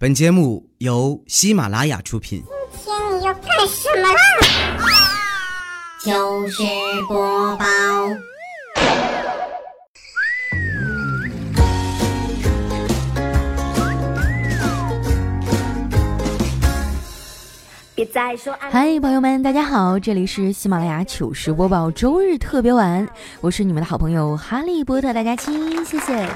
本节目由喜马拉雅出品。今天你要干什么啦？糗事播报。别再说爱嗨，朋友们，大家好，这里是喜马拉雅糗事播报周日特别晚，我是你们的好朋友哈利波特大家亲，谢谢。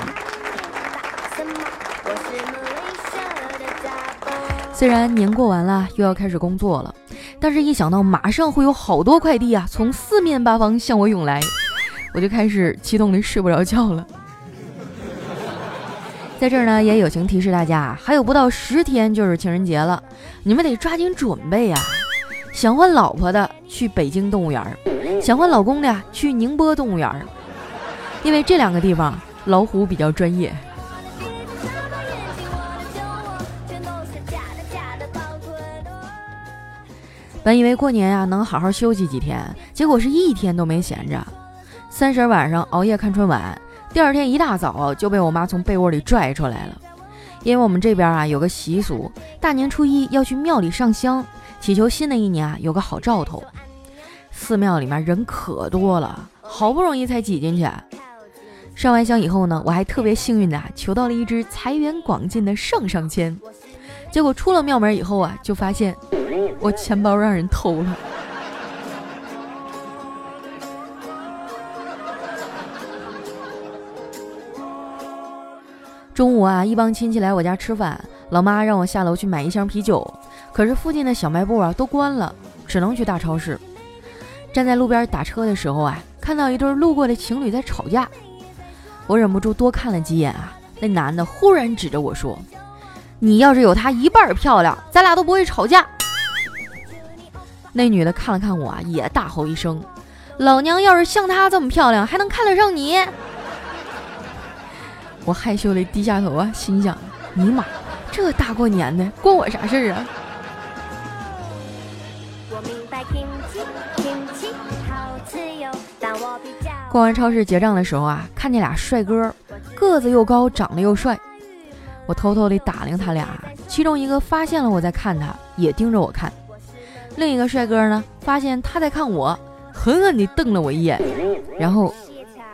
虽然年过完了，又要开始工作了，但是一想到马上会有好多快递啊，从四面八方向我涌来，我就开始激动的睡不着觉了。在这儿呢，也友情提示大家，还有不到十天就是情人节了，你们得抓紧准备呀、想换老婆的去北京动物园，想换老公的去宁波动物园，因为这两个地方老虎比较专业。本以为过年呀、能好好休息几天，结果是一天都没闲着。三十晚上熬夜看春晚，第二天一大早就被我妈从被窝里拽出来了。因为我们这边啊有个习俗，大年初一要去庙里上香，祈求新的一年啊有个好兆头。寺庙里面人可多了，好不容易才挤进去。上完香以后呢，我还特别幸运的、求到了一支财源广进的上上签。结果出了庙门以后啊，就发现我钱包让人偷了。中午啊，一帮亲戚来我家吃饭，老妈让我下楼去买一箱啤酒，可是附近的小卖部啊都关了，只能去大超市。站在路边打车的时候啊，看到一对路过的情侣在吵架，我忍不住多看了几眼啊。那男的忽然指着我说：“你要是有她一半漂亮，咱俩都不会吵架。”那女的看了看我啊，也大吼一声：“老娘要是像她这么漂亮，还能看得上你？”我害羞的低下头啊，心想：尼玛，这大过年的，关我啥事儿啊？我明白 kimchi kimchi 好吃哟，但我比较逛完超市结账的时候啊，看见俩帅哥，个子又高，长得又帅。我偷偷的打量他俩，其中一个发现了我在看他，也盯着我看；另一个帅哥呢，发现他在看我，狠狠地瞪了我一眼，然后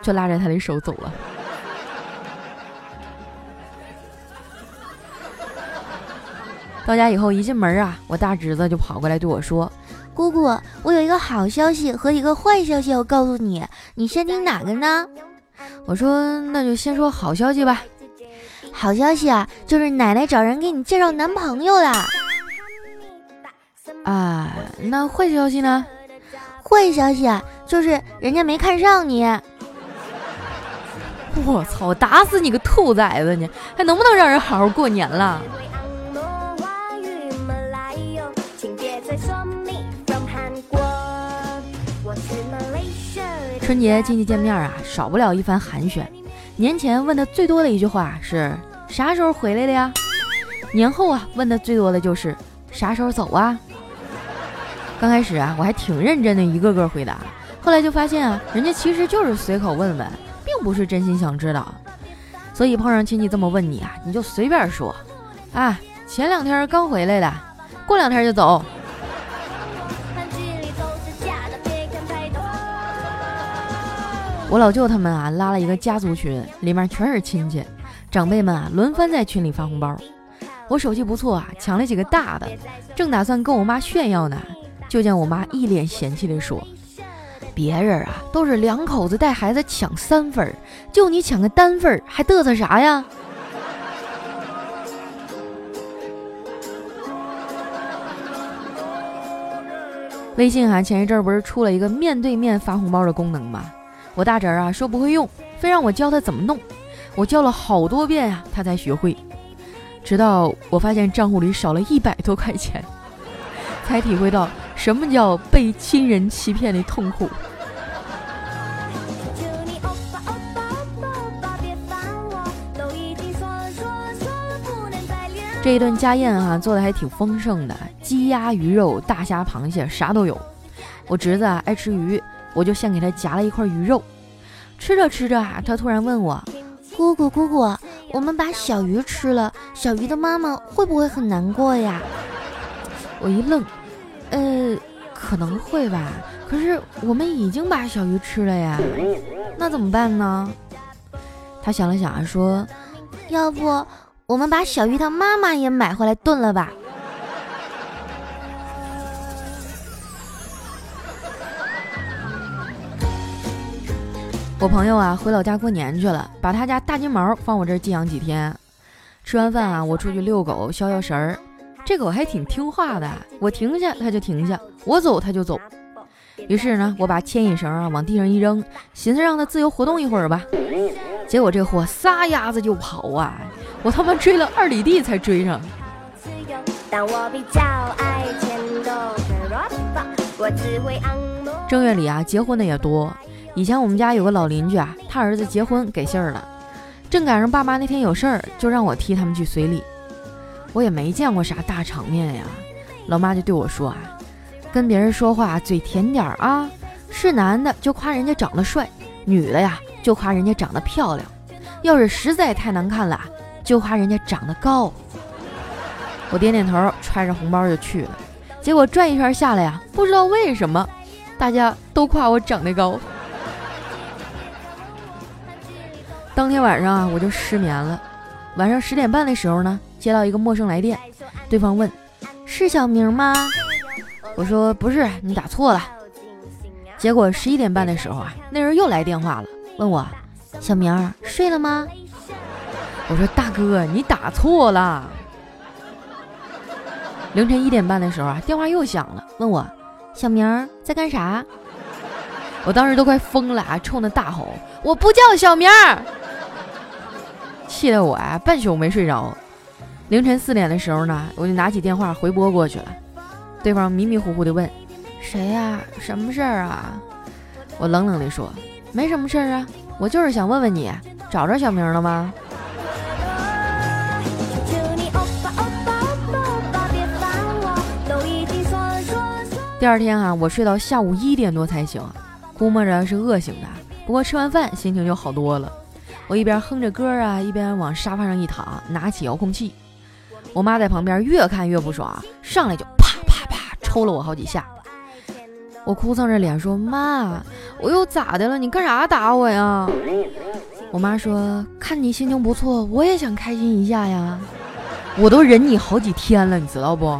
就拉着他的手走了。到家以后一进门啊，我大侄子就跑过来对我说：“姑姑，我有一个好消息和一个坏消息要告诉你，你先听哪个呢？我说那就先说好消息吧。好消息啊，就是奶奶找人给你介绍男朋友啦。啊，那坏消息呢？坏消息啊，就是人家没看上你。我操！打死你个兔崽子你！还能不能让人好好过年了？春节亲戚见面啊，少不了一番寒暄。年前问的最多的一句话是啥时候回来的呀？年后啊，问的最多的就是啥时候走啊？刚开始啊，我还挺认真的，一个个回答。后来就发现啊，人家其实就是随口问问，并不是真心想知道。所以碰上亲戚这么问你啊，你就随便说，啊，前两天刚回来的，过两天就走。我老舅他们啊拉了一个家族群，里面全是亲戚，长辈们啊轮番在群里发红包。我手气不错啊，抢了几个大的，正打算跟我妈炫耀呢，就见我妈一脸嫌弃地说：“别人啊都是两口子带孩子抢三份儿，就你抢个单份儿，还嘚瑟啥呀？” 微信啊，前一阵不是出了一个面对面发红包的功能吗？我大侄儿啊说不会用，非让我教他怎么弄。我教了好多遍呀、他才学会。直到我发现账户里少了一百多块钱，才体会到什么叫被亲人欺骗的痛苦。这一顿家宴啊，做的还挺丰盛的，鸡鸭鱼肉、大虾螃蟹啥都有。我侄子啊爱吃鱼，我就先给他夹了一块鱼肉。吃着吃着啊，他突然问我姑姑姑姑，我们把小鱼吃了，小鱼的妈妈会不会很难过呀？我一愣，呃，可能会吧。可是我们已经把小鱼吃了呀，那怎么办呢？他想了想啊，说：“要不我们把小鱼他妈妈也买回来炖了吧？”我朋友啊，回老家过年去了，把他家大金毛放我这儿寄养几天。吃完饭啊，我出去遛狗消消食儿。这狗还挺听话的，我停下它就停下，我走它就走。于是呢，我把牵引绳啊往地上一扔，寻思让它自由活动一会儿吧。结果这货撒丫子就跑啊，我他妈追了二里地才追上。正月里啊，结婚的也多。以前我们家有个老邻居啊，他儿子结婚给信儿了，正赶上爸妈那天有事儿，就让我替他们去随礼。我也没见过啥大场面呀，老妈就对我说啊，跟别人说话嘴甜点儿啊，是男的就夸人家长得帅，女的呀就夸人家长得漂亮，要是实在太难看了，就夸人家长得高。我点点头，揣着红包就去了，结果转一圈下来呀，不知道为什么，大家都夸我长得高。当天晚上啊，我就失眠了。晚上十点半的时候呢，接到一个陌生来电，对方问：“是小明吗？”我说：“不是，你打错了。”结果十一点半的时候啊，那人又来电话了，问我：“小明睡了吗？”我说：“大哥，你打错了。”凌晨一点半的时候啊，电话又响了，问我：“小明在干啥？”我当时都快疯了啊，冲他大吼：“我不叫小明！”气得我啊，半宿没睡着。凌晨四点的时候呢，我就拿起电话回拨过去了。对方迷迷糊糊的问：“谁呀？什么事儿啊？”我冷冷的说：“没什么事儿啊，我就是想问问你，找着小明了吗？”第二天啊，我睡到下午一点多才醒，估摸着是饿醒的。不过吃完饭心情就好多了。我一边哼着歌啊，一边往沙发上一躺，拿起遥控器。我妈在旁边越看越不爽，上来就啪啪啪抽了我好几下。我哭丧着脸说：“妈，我又咋的了？你干啥打我呀？”我妈说：“看你心情不错，我也想开心一下呀。我都忍你好几天了，你知道不？”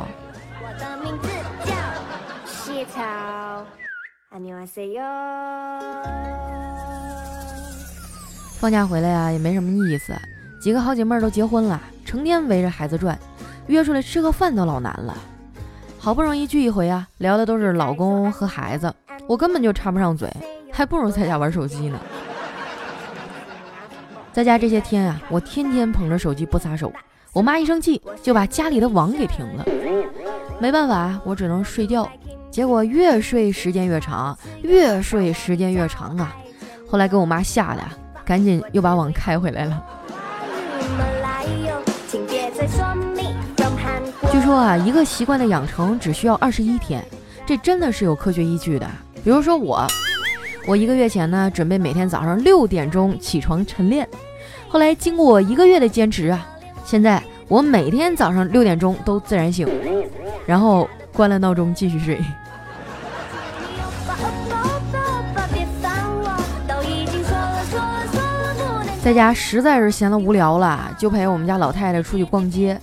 放假回来呀，也没什么意思。几个好姐妹都结婚了，成天围着孩子转，约出来吃个饭都老难了。好不容易聚一回啊，聊的都是老公和孩子，我根本就插不上嘴，还不如在家玩手机呢。在家这些天啊，我天天捧着手机不撒手，我妈一生气就把家里的网给停了。没办法，我只能睡觉。结果越睡时间越长，越睡时间越长啊。后来给我妈吓的。赶紧又把网开回来了。据说啊，一个习惯的养成只需要二十一天，这真的是有科学依据的。比如说我，我一个月前呢，准备每天早上六点钟起床晨练，后来经过我一个月的坚持啊，现在我每天早上六点钟都自然醒，然后关了闹钟继续睡。在家实在是闲得无聊了，就陪我们家老太太出去逛街。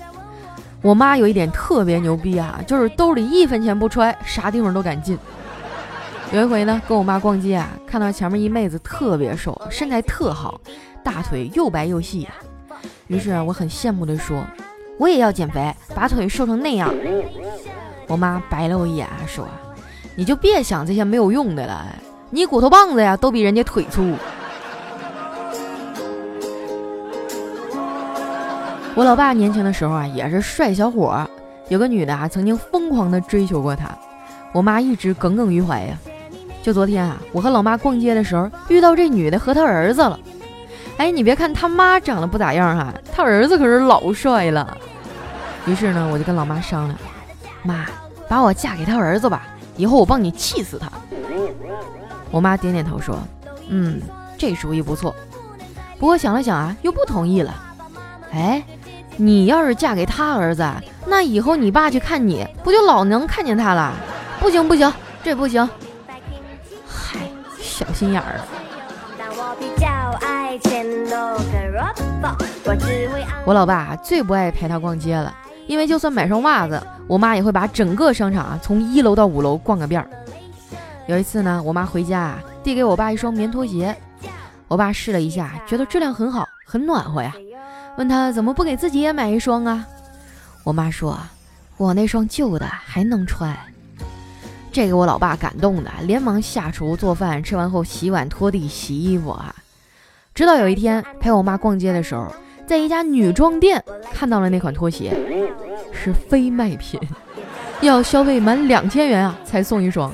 我妈有一点特别牛逼啊，就是兜里一分钱不揣，啥地方都敢进。有一回呢，跟我妈逛街啊，看到前面一妹子特别瘦，身材特好，大腿又白又细。于是啊，我很羡慕地说：“我也要减肥，把腿瘦成那样。”我妈白了我一眼，说：“你就别想这些没有用的了，你骨头棒子呀，都比人家腿粗。”我老爸年轻的时候啊，也是帅小伙，有个女的啊，曾经疯狂的追求过他，我妈一直耿耿于怀呀。就昨天啊，我和老妈逛街的时候，遇到这女的和她儿子了。哎，你别看他妈长得不咋样哈，他儿子可是老帅了。于是呢，我就跟老妈商量，妈，把我嫁给他儿子吧，以后我帮你气死他。我妈点点头说，嗯，这主意不错。不过想了想啊，又不同意了。哎，你要是嫁给他儿子，那以后你爸去看你，不就老能看见他了？不行不行，这不行。嗨，小心眼儿。我老爸最不爱陪他逛街了，因为就算买双袜子，我妈也会把整个商场啊从一楼到五楼逛个遍儿。有一次呢，我妈回家，递给我爸一双棉拖鞋，我爸试了一下，觉得质量很好，很暖和呀，问他怎么不给自己也买一双啊？我妈说，我那双旧的还能穿。这给我老爸感动的，连忙下厨做饭，吃完后洗碗、拖地、洗衣服啊。直到有一天陪我妈逛街的时候，在一家女装店看到了那款拖鞋，是非卖品，要消费满两千元啊才送一双。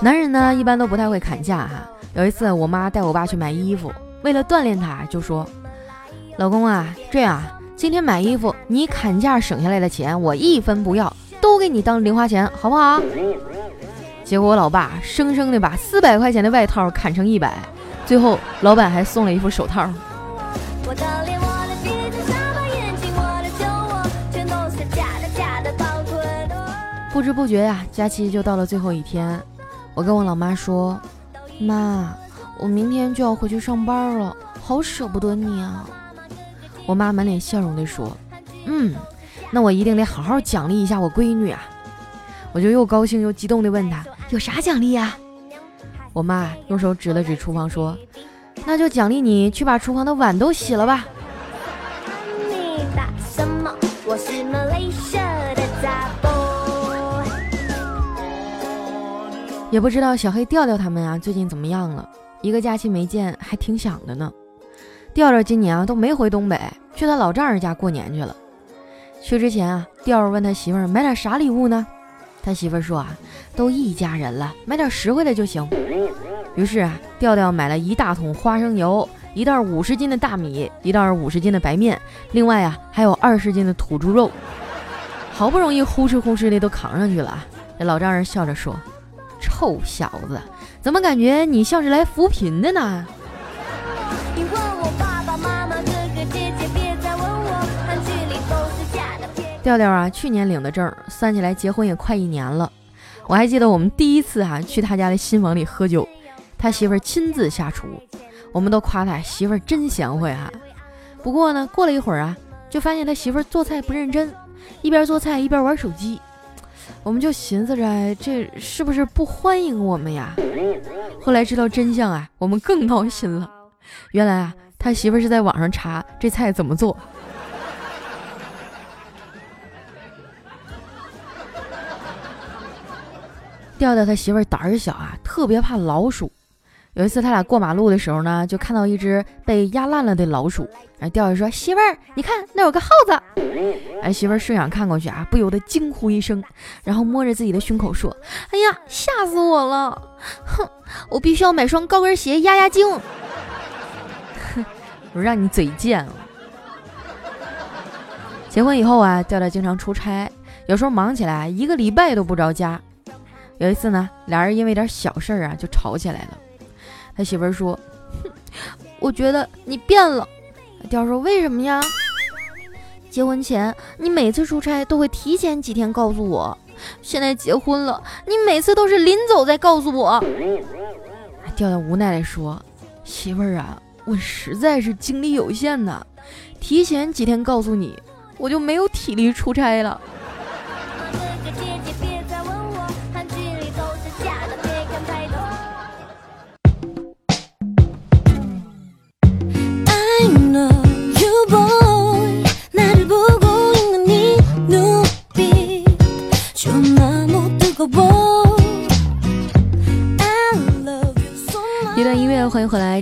男人呢一般都不太会砍价哈。有一次我妈带我爸去买衣服，为了锻炼他，就说。老公啊，这样，今天买衣服你砍价省下来的钱，我一分不要，都给你当零花钱，好不好？结果我老爸生生的把四百块钱的外套砍成一百，最后老板还送了一副手套。不知不觉呀，假期就到了最后一天，我跟我老妈说：“妈，我明天就要回去上班了，好舍不得你啊。”我妈满脸笑容地说：“嗯，那我一定得好好奖励一下我闺女啊！”我就又高兴又激动地问她：“有啥奖励呀？”我妈用手指了指厨房说：“那就奖励你去把厨房的碗都洗了吧。”也不知道小黑调调他们啊最近怎么样了？一个假期没见，还挺想的呢。调调今年啊都没回东北，去他老丈人家过年去了。去之前啊，调调问他媳妇儿买点啥礼物呢？他媳妇儿说啊，都一家人了，买点实惠的就行。于是啊，调调买了一大桶花生油，一袋五十斤的大米，一袋五十斤的白面，另外啊还有二十斤的土猪肉。好不容易呼哧呼哧的都扛上去了。这老丈人笑着说：“臭小子，怎么感觉你像是来扶贫的呢？”调调啊，去年领的证，算起来结婚也快一年了。我还记得我们第一次哈去他家的新房里喝酒，他媳妇儿亲自下厨，我们都夸他媳妇儿真贤惠哈。不过呢，过了一会儿啊，就发现他媳妇儿做菜不认真，一边做菜一边玩手机。我们就寻思着这是不是不欢迎我们呀？后来知道真相啊，我们更闹心了。原来啊，他媳妇是在网上查这菜怎么做。调调他媳妇胆儿小啊，特别怕老鼠。有一次他俩过马路的时候呢，就看到一只被压烂了的老鼠。然后调调说：“媳妇儿，你看那有个耗子。”哎，媳妇儿顺眼看过去啊，不由得惊呼一声，然后摸着自己的胸口说：“哎呀，吓死我了！哼，我必须要买双高跟鞋压压惊。”哼，我让你嘴贱了。结婚以后啊，调调经常出差，有时候忙起来一个礼拜都不着家。有一次呢，俩人因为点小事儿啊就吵起来了。媳妇儿说：“哼，我觉得你变了。”调说：“为什么呀？”结婚前你每次出差都会提前几天告诉我，现在结婚了，你每次都是临走再告诉我。调调无奈地说：“媳妇儿啊，我实在是精力有限呐，提前几天告诉你，我就没有体力出差了。”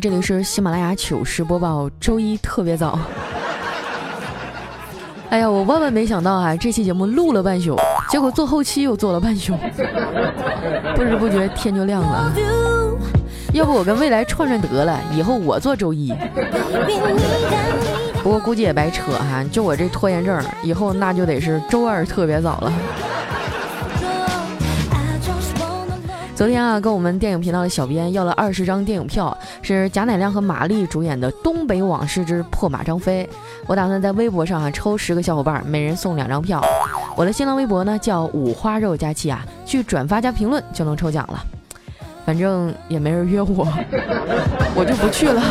这里是喜马拉雅糗事播报，周一特别早。哎呀，我万万没想到啊，这期节目录了半宿，结果做后期又做了半宿，不知不觉天就亮了。要不我跟未来串串得了，以后我做周一。不过估计也白扯哈，就我这拖延症，以后那就得是周二特别早了。昨天啊，跟我们电影频道的小编要了二十张电影票，是贾乃亮和马丽主演的《东北往事之破马张飞》。我打算在微博上啊抽十个小伙伴，每人送两张票。我的新浪微博呢叫五花肉佳期啊，去转发加评论就能抽奖了。反正也没人约我，我就不去了。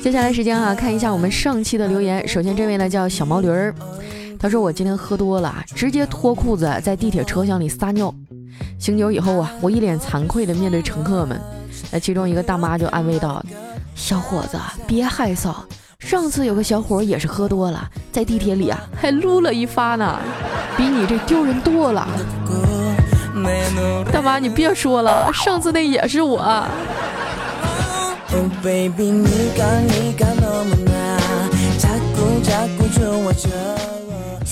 接下来时间啊，看一下我们上期的留言。首先这位呢叫小毛驴儿，他说我今天喝多了，直接脱裤子在地铁车厢里撒尿。醒酒以后啊，我一脸惭愧的面对乘客们，那其中一个大妈就安慰道：“小伙子别害臊，上次有个小伙也是喝多了，在地铁里啊还撸了一发呢，比你这丢人多了。”大妈你别说了，上次那也是我哦 baby 你敢你敢怎么样加固加固中我这。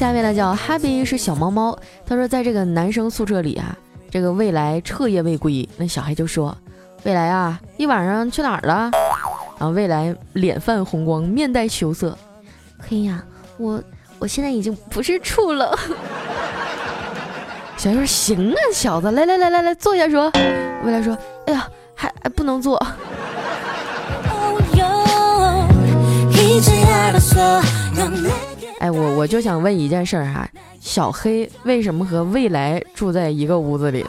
下面呢叫 Happy 是小猫猫，他说在这个男生宿舍里啊，这个未来彻夜未归，那小孩就说：“未来啊，一晚上去哪儿了？”然后未来脸泛红光，面带羞涩：“嘿呀，我我现在已经不是处了。”小孩说：“行啊，小子，来来来来来，坐下说。”未来说：“哎呀，还还不能坐。”哎，我我就想问一件事儿哈，小黑为什么和未来住在一个屋子里？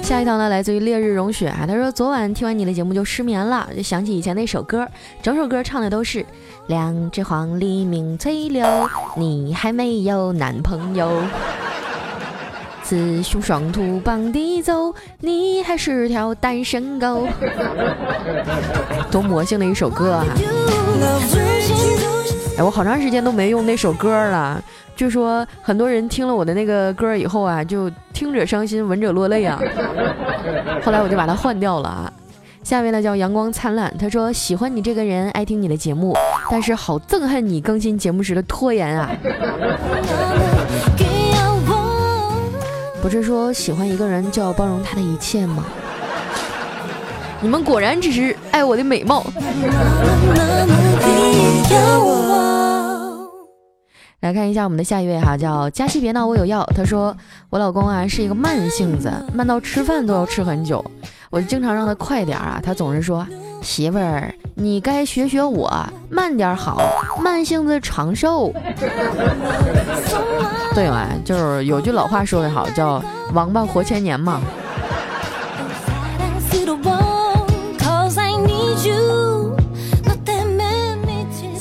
下一条呢，来自于烈日融雪啊，他说昨晚听完你的节目就失眠了，就想起以前那首歌，整首歌唱的都是两只黄鹂鸣翠柳，你还没有男朋友。雌雄双兔傍地走，你还是条单身狗。多魔性的一首歌啊！哎，我好长时间都没用那首歌了。据说很多人听了我的那个歌以后啊，就听者伤心，闻者落泪啊。后来我就把它换掉了啊。下面呢叫阳光灿烂，他说喜欢你这个人，爱听你的节目，但是好憎恨你更新节目时的拖延啊。不是说喜欢一个人就要包容他的一切吗？你们果然只是爱我的美貌。来看一下我们的下一位哈，叫佳期别闹我有药。他说我老公啊是一个慢性子，慢到吃饭都要吃很久。我经常让他快点啊，他总是说媳妇儿你该学学我，慢点好，慢性子长寿。对嘛，就是有句老话说得好，叫王八活千年嘛。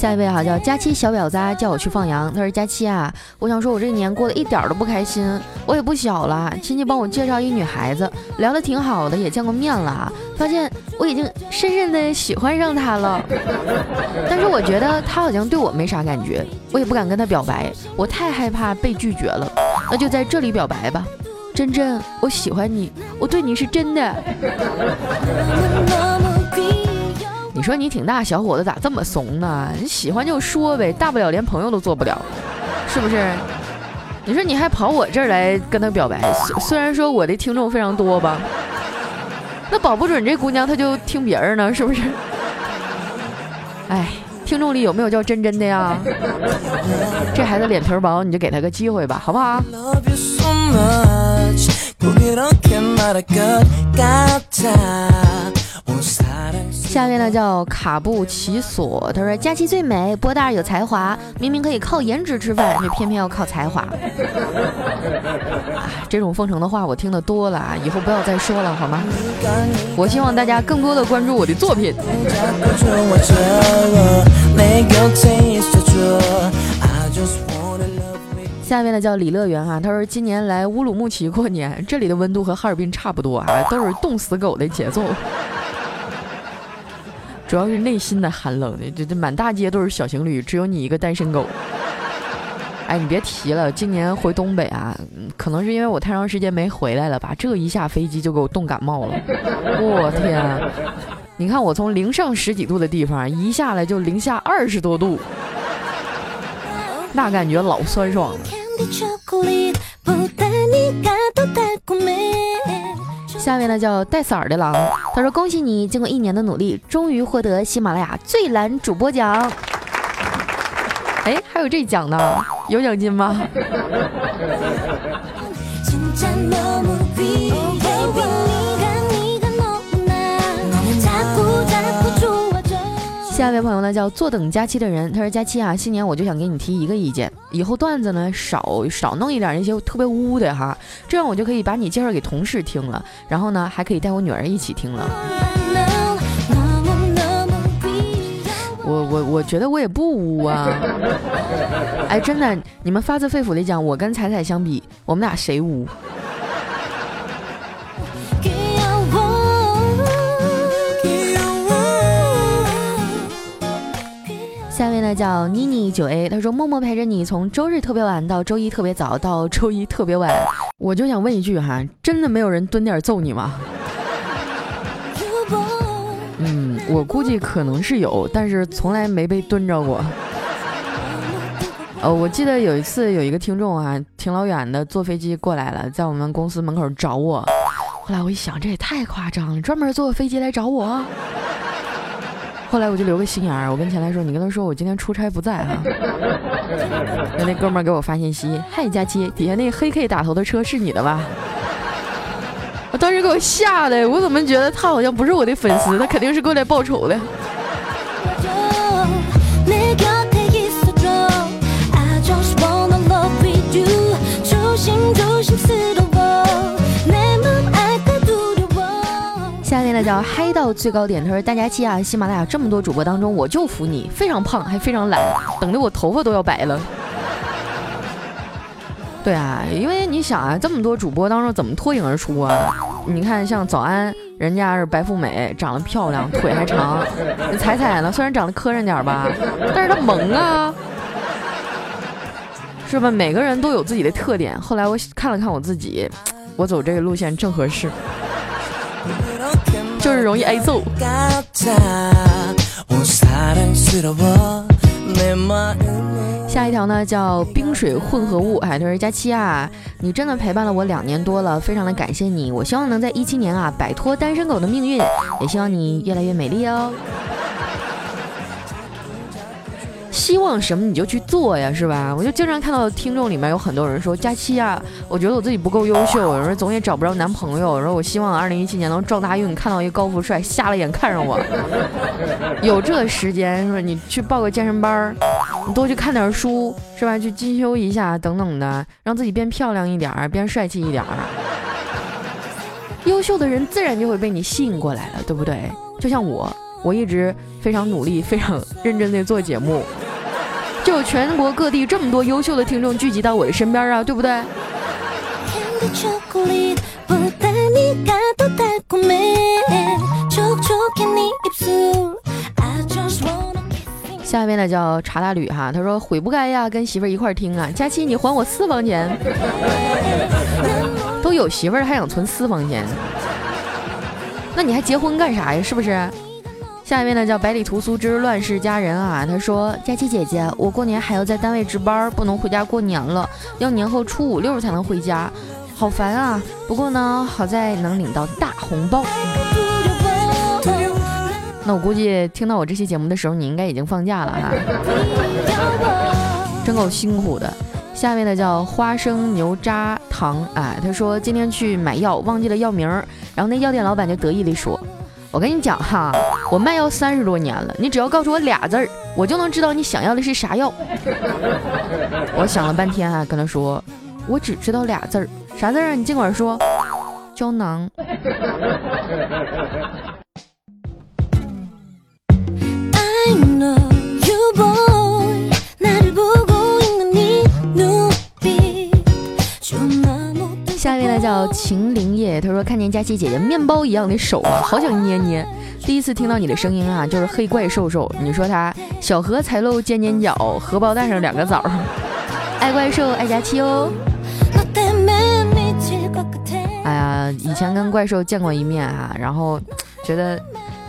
下一位哈叫佳期小婊子，叫我去放羊。他说佳期啊，我想说我这年过得一点都不开心。我也不小了，亲戚帮我介绍一女孩子，聊得挺好的，也见过面了，发现我已经深深的喜欢上她了。但是我觉得她好像对我没啥感觉，我也不敢跟她表白，我太害怕被拒绝了。那就在这里表白吧，真真，我喜欢你，我对你是真的。你说你挺大小伙子咋这么怂呢？你喜欢就说呗，大不了连朋友都做不了，是不是？你说你还跑我这儿来跟他表白，虽虽然说我的听众非常多吧，那保不准这姑娘她就听别人呢，是不是？哎，听众里有没有叫真真的呀？这孩子脸皮薄，你就给他个机会吧，好不好？下面呢叫卡布奇索，他说佳期最美，波大有才华，明明可以靠颜值吃饭，却偏偏要靠才华。这种奉承的话我听得多了啊，以后不要再说了好吗？我希望大家更多的关注我的作品。下面呢叫李乐园啊，他说今年来乌鲁木齐过年，这里的温度和哈尔滨差不多啊，都是冻死狗的节奏。主要是内心的寒冷，这这满大街都是小情侣，只有你一个单身狗。哎，你别提了，今年回东北啊，可能是因为我太长时间没回来了吧，这一下飞机就给我冻感冒了。我天，你看我从零上十几度的地方一下来就零下二十多度，那感觉老酸爽了。下面呢叫带色儿的狼，他说恭喜你，经过一年的努力，终于获得喜马拉雅最懒主播奖。哎，还有这奖呢？有奖金吗？下一位朋友呢叫坐等佳期的人，他说佳期啊，新年我就想给你提一个意见，以后段子呢少少弄一点那些特别污的哈，这样我就可以把你介绍给同事听了，然后呢还可以带我女儿一起听了。我我我觉得我也不污啊，哎，真的，你们发自肺腑的讲，我跟彩彩相比，我们俩谁污？叫妮妮九 A，他说默默陪着你从周日特别晚到周一特别早到周一特别晚，我就想问一句哈，真的没有人蹲点揍你吗？嗯，我估计可能是有，但是从来没被蹲着过。呃，我记得有一次有一个听众啊，挺老远的坐飞机过来了，在我们公司门口找我，后来我一想，这也太夸张了，专门坐飞机来找我。后来我就留个心眼儿，我跟前台说：“你跟他说我今天出差不在哈。”那那哥们儿给我发信息：“嗨，佳期，底下那黑 K 打头的车是你的吧？”我当时给我吓的，我怎么觉得他好像不是我的粉丝？他肯定是过来报仇的。叫嗨到最高点。他说：“大家期啊，喜马拉雅这么多主播当中，我就服你，非常胖，还非常懒，等的我头发都要白了。”对啊，因为你想啊，这么多主播当中怎么脱颖而出啊？你看像早安，人家是白富美，长得漂亮，腿还长。彩彩呢，虽然长得磕碜点吧，但是她萌啊，是吧？每个人都有自己的特点。后来我看了看我自己，我走这个路线正合适。就是容易挨揍。下一条呢叫冰水混合物，哎，他说佳期啊，你真的陪伴了我两年多了，非常的感谢你。我希望能在一七年啊摆脱单身狗的命运，也希望你越来越美丽哦。希望什么你就去做呀，是吧？我就经常看到听众里面有很多人说佳期啊，我觉得我自己不够优秀，有人总也找不着男朋友，然后我希望二零一七年能撞大运，看到一个高富帅，瞎了眼看上我。有这时间，说你去报个健身班，你多去看点书，是吧？去进修一下等等的，让自己变漂亮一点，变帅气一点。优秀的人自然就会被你吸引过来了，对不对？就像我，我一直非常努力、非常认真的做节目。就有全国各地这么多优秀的听众聚集到我的身边啊，对不对？下面呢叫查大吕哈，他说悔不该呀，跟媳妇儿一块听啊。佳期，你还我私房钱，都有媳妇儿还想存私房钱，那你还结婚干啥呀？是不是？下一位呢叫百里屠苏之乱世佳人啊，他说佳琪姐姐，我过年还要在单位值班，不能回家过年了，要年后初五六才能回家，好烦啊！不过呢，好在能领到大红包。那我估计听到我这期节目的时候，你应该已经放假了哈，真够辛苦的。下一位呢叫花生牛轧糖，哎，他说今天去买药忘记了药名，然后那药店老板就得意地说。我跟你讲哈，我卖药三十多年了，你只要告诉我俩字儿，我就能知道你想要的是啥药。我想了半天啊，跟他说，我只知道俩字儿，啥字儿啊？你尽管说，胶囊。下一位呢叫秦灵叶，他说看见佳琪姐姐面包一样的手啊，好想捏捏。第一次听到你的声音啊，就是黑怪兽兽。你说他小荷才露尖尖角，荷包蛋上两个枣。爱怪兽爱佳期哦。哎呀，以前跟怪兽见过一面啊，然后觉得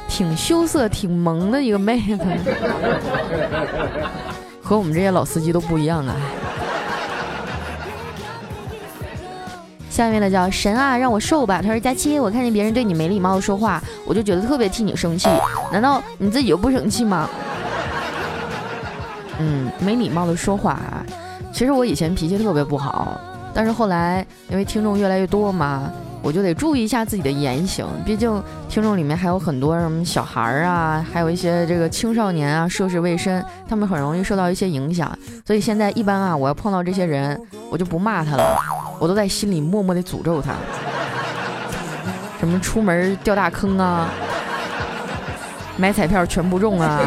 挺羞涩、挺萌的一个妹子，和我们这些老司机都不一样啊。下面的叫神啊，让我瘦吧。他说佳期，我看见别人对你没礼貌的说话，我就觉得特别替你生气。难道你自己就不生气吗？嗯，没礼貌的说话。其实我以前脾气特别不好，但是后来因为听众越来越多嘛。我就得注意一下自己的言行，毕竟听众里面还有很多什么小孩儿啊，还有一些这个青少年啊，涉世未深，他们很容易受到一些影响。所以现在一般啊，我要碰到这些人，我就不骂他了，我都在心里默默的诅咒他，什么出门掉大坑啊，买彩票全不中啊，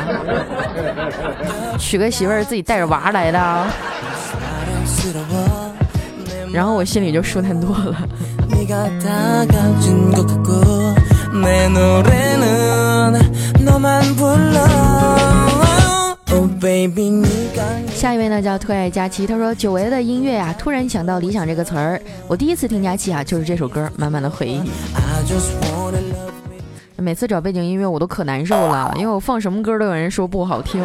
娶个媳妇儿自己带着娃来的，然后我心里就舒坦多了。下一位呢叫特爱佳琪，他说久违的音乐呀，突然想到理想这个词儿，我第一次听佳琪啊，就是这首歌，满满的回忆。每次找背景音乐我都可难受了，因为我放什么歌都有人说不好听。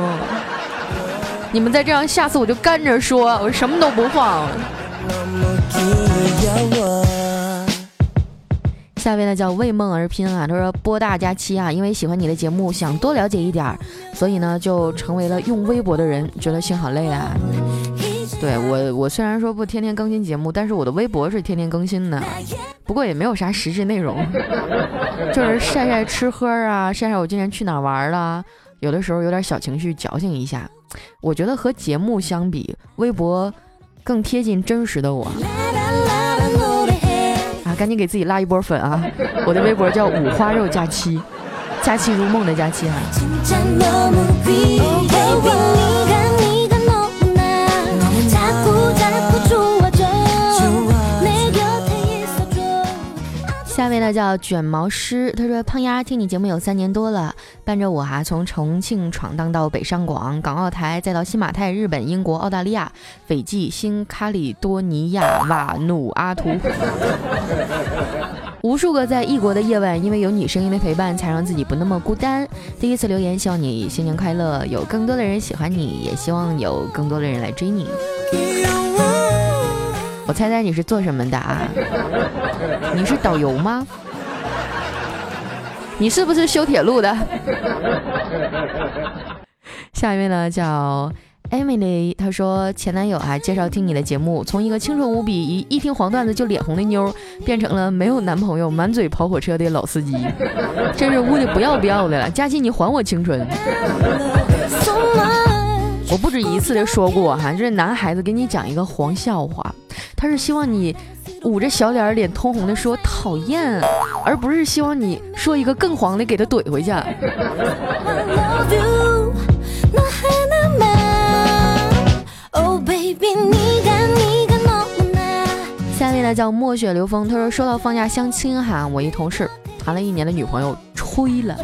你们再这样，下次我就干着说，我什么都不放。下位呢叫为梦而拼啊，他说波大佳期啊，因为喜欢你的节目，想多了解一点儿，所以呢就成为了用微博的人，觉得心好累啊。对我，我虽然说不天天更新节目，但是我的微博是天天更新的，不过也没有啥实质内容，就是晒晒吃喝啊，晒晒我今天去哪玩了，有的时候有点小情绪，矫情一下。我觉得和节目相比，微博更贴近真实的我。赶紧给自己拉一波粉啊！我的微博叫五花肉假期，假期如梦的假期啊。下面呢叫卷毛师，他说胖丫听你节目有三年多了，伴着我哈从重庆闯荡到北上广、港澳台，再到新马泰、日本、英国、澳大利亚、斐济、新卡里多尼亚、瓦努阿图，无数个在异国的夜晚，因为有你声音的陪伴，才让自己不那么孤单。第一次留言，希望你新年快乐，有更多的人喜欢你，也希望有更多的人来追你。我猜猜你是做什么的啊？你是导游吗？你是不是修铁路的？下一位呢，叫 Emily，她说前男友啊介绍听你的节目，从一个清纯无比、一一听黄段子就脸红的妞，变成了没有男朋友、满嘴跑火车的老司机，真是污的不要不要的了。佳琪，你还我青春！我不止一次的说过哈，就是男孩子给你讲一个黄笑话，他是希望你捂着小脸脸通红的说讨厌，而不是希望你说一个更黄的给他怼回去。下面呢叫墨雪流风，他说说到放假相亲哈，我一同事谈了一年的女朋友吹了，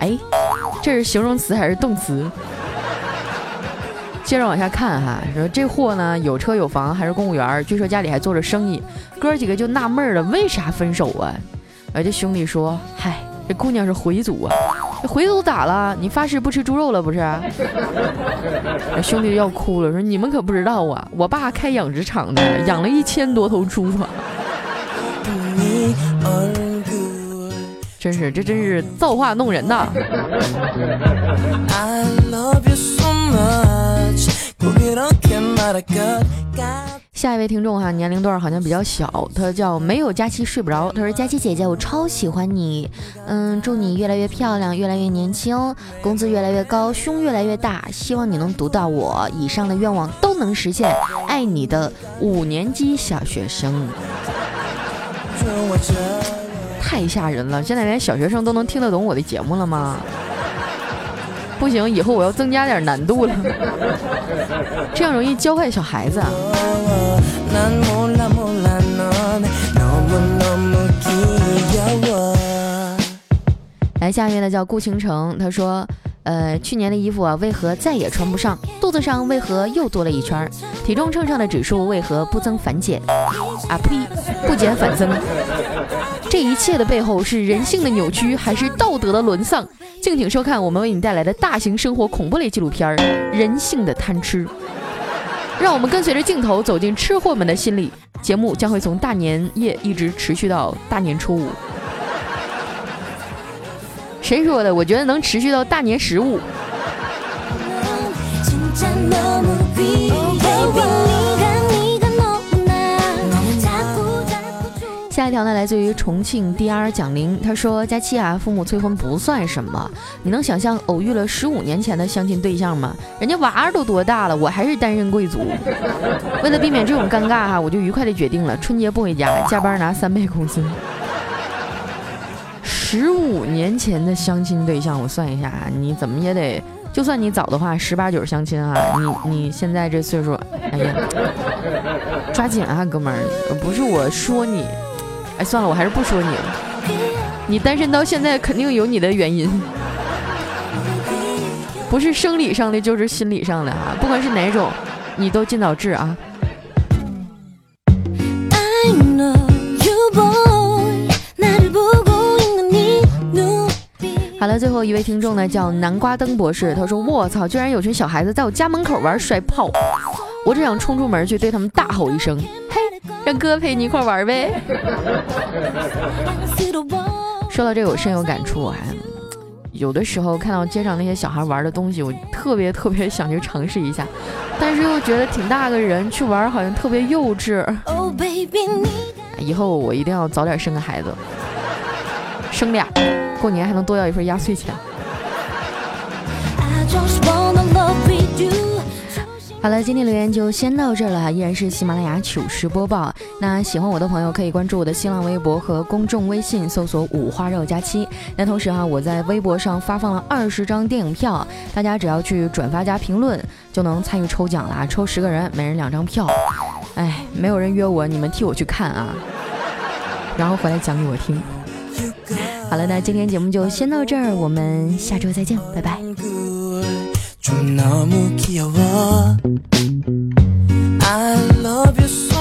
哎。这是形容词还是动词？接着往下看哈，说这货呢有车有房，还是公务员，据说家里还做着生意。哥几个就纳闷了，为啥分手啊？而这兄弟说：“嗨，这姑娘是回族啊，这回族咋了？你发誓不吃猪肉了不是？”兄弟要哭了，说：“你们可不知道啊，我爸开养殖场的，养了一千多头猪啊。”真是，这真是造化弄人呐！下一位听众哈，年龄段好像比较小，他叫没有佳期睡不着。他说：“佳期姐姐，我超喜欢你，嗯，祝你越来越漂亮，越来越年轻，工资越来越高，胸越来越大。希望你能读到我，以上的愿望都能实现。爱你的五年级小学生。”太吓人了！现在连小学生都能听得懂我的节目了吗？不行，以后我要增加点难度了，这样容易教坏小孩子。啊来，下面呢叫顾倾城，他说。呃，去年的衣服啊，为何再也穿不上？肚子上为何又多了一圈？体重秤上的指数为何不增反减？啊呸，不减反增。这一切的背后是人性的扭曲，还是道德的沦丧？敬请收看我们为你带来的大型生活恐怖类纪录片《人性的贪吃》。让我们跟随着镜头走进吃货们的心里。节目将会从大年夜一直持续到大年初五。谁说的？我觉得能持续到大年十五。下一条呢，来自于重庆 DR 蒋玲，他说：“佳期啊，父母催婚不算什么，你能想象偶遇了十五年前的相亲对象吗？人家娃儿都多大了，我还是单身贵族。为了避免这种尴尬哈，我就愉快的决定了，春节不回家，加班拿三倍工资。十五年前的相亲对象，我算一下，你怎么也得，就算你早的话，十八九相亲啊，你你现在这岁数，哎呀，抓紧啊，哥们儿，不是我说你。”哎，算了，我还是不说你了。你单身到现在，肯定有你的原因，不是生理上的，就是心理上的啊。不管是哪种，你都尽早治啊。好了，最后一位听众呢，叫南瓜灯博士，他说：“我操，居然有群小孩子在我家门口玩摔炮，我只想冲出门去对他们大吼一声。”嘿让哥陪你一块玩呗。说到这个，我深有感触。还有的时候看到街上那些小孩玩的东西，我特别特别想去尝试一下，但是又觉得挺大个人去玩好像特别幼稚。以后我一定要早点生个孩子，生俩，过年还能多要一份压岁钱。好了，今天留言就先到这儿了，依然是喜马拉雅糗事播报。那喜欢我的朋友可以关注我的新浪微博和公众微信，搜索五花肉加七。那同时啊，我在微博上发放了二十张电影票，大家只要去转发加评论就能参与抽奖啦，抽十个人，每人两张票。哎，没有人约我，你们替我去看啊，然后回来讲给我听。好了那今天节目就先到这儿我们下周再见拜拜。i love you so